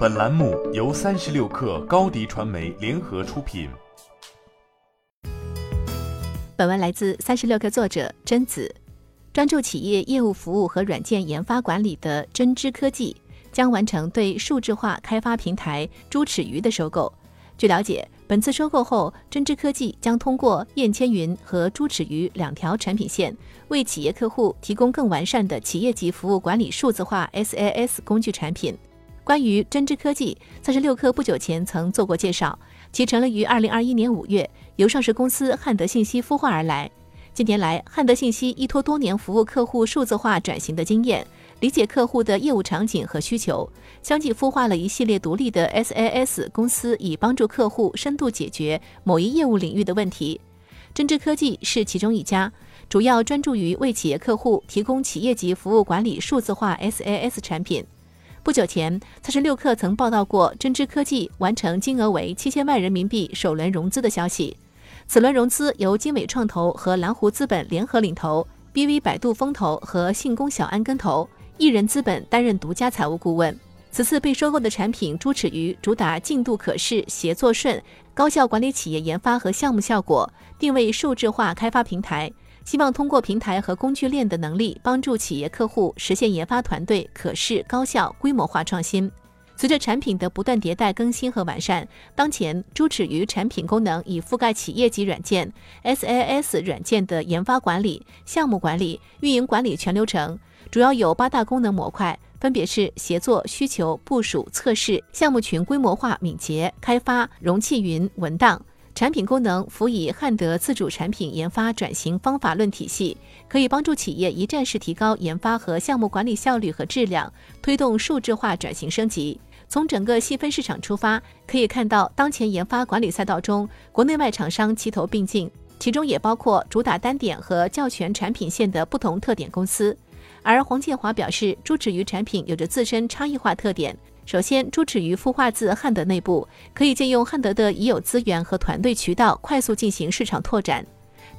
本栏目由三十六氪高低传媒联合出品。本文来自三十六氪作者甄子。专注企业业务服务和软件研发管理的真知科技将完成对数字化开发平台猪齿鱼的收购。据了解，本次收购后，真知科技将通过燕千云和猪齿鱼两条产品线，为企业客户提供更完善的企业级服务管理数字化 SaaS 工具产品。关于针织科技，三十六氪不久前曾做过介绍。其成立于二零二一年五月，由上市公司汉德信息孵化而来。近年来，汉德信息依托多年服务客户数字化转型的经验，理解客户的业务场景和需求，相继孵化了一系列独立的 SaaS 公司，以帮助客户深度解决某一业务领域的问题。针织科技是其中一家，主要专注于为企业客户提供企业级服务管理数字化 SaaS 产品。不久前，三十六氪曾报道过真知科技完成金额为七千万人民币首轮融资的消息。此轮融资由经纬创投和蓝湖资本联合领投，BV 百度风投和信工小安跟投，艺人资本担任独家财务顾问。此次被收购的产品猪齿鱼主打进度可视、协作顺、高效管理企业研发和项目效果，定位数字化开发平台。希望通过平台和工具链的能力，帮助企业客户实现研发团队可视、高效、规模化创新。随着产品的不断迭代更新和完善，当前猪齿鱼产品功能已覆盖企业级软件、SaaS 软件的研发管理、项目管理、运营管理全流程，主要有八大功能模块，分别是协作、需求、部署、测试、项目群规模化、敏捷、开发、容器云、文档。产品功能辅以汉德自主产品研发转型方法论体系，可以帮助企业一站式提高研发和项目管理效率和质量，推动数字化转型升级。从整个细分市场出发，可以看到当前研发管理赛道中，国内外厂商齐头并进，其中也包括主打单点和较全产品线的不同特点公司。而黄建华表示，猪齿鱼产品有着自身差异化特点。首先，猪齿鱼孵化自汉德内部，可以借用汉德的已有资源和团队渠道，快速进行市场拓展。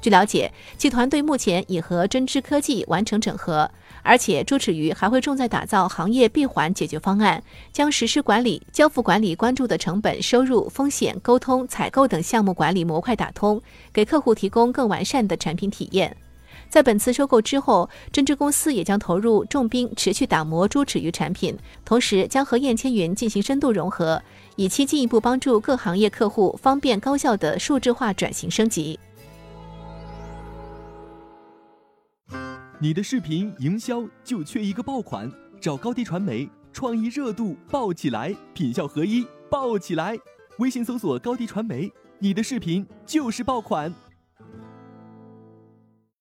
据了解，其团队目前已和针织科技完成整合，而且猪齿鱼还会重在打造行业闭环解决方案，将实施管理、交付管理关注的成本、收入、风险、沟通、采购等项目管理模块打通，给客户提供更完善的产品体验。在本次收购之后，针织公司也将投入重兵，持续打磨猪齿鱼产品，同时将和燕千云进行深度融合，以期进一步帮助各行业客户方便高效的数字化转型升级。你的视频营销就缺一个爆款，找高低传媒，创意热度爆起来，品效合一爆起来。微信搜索高低传媒，你的视频就是爆款。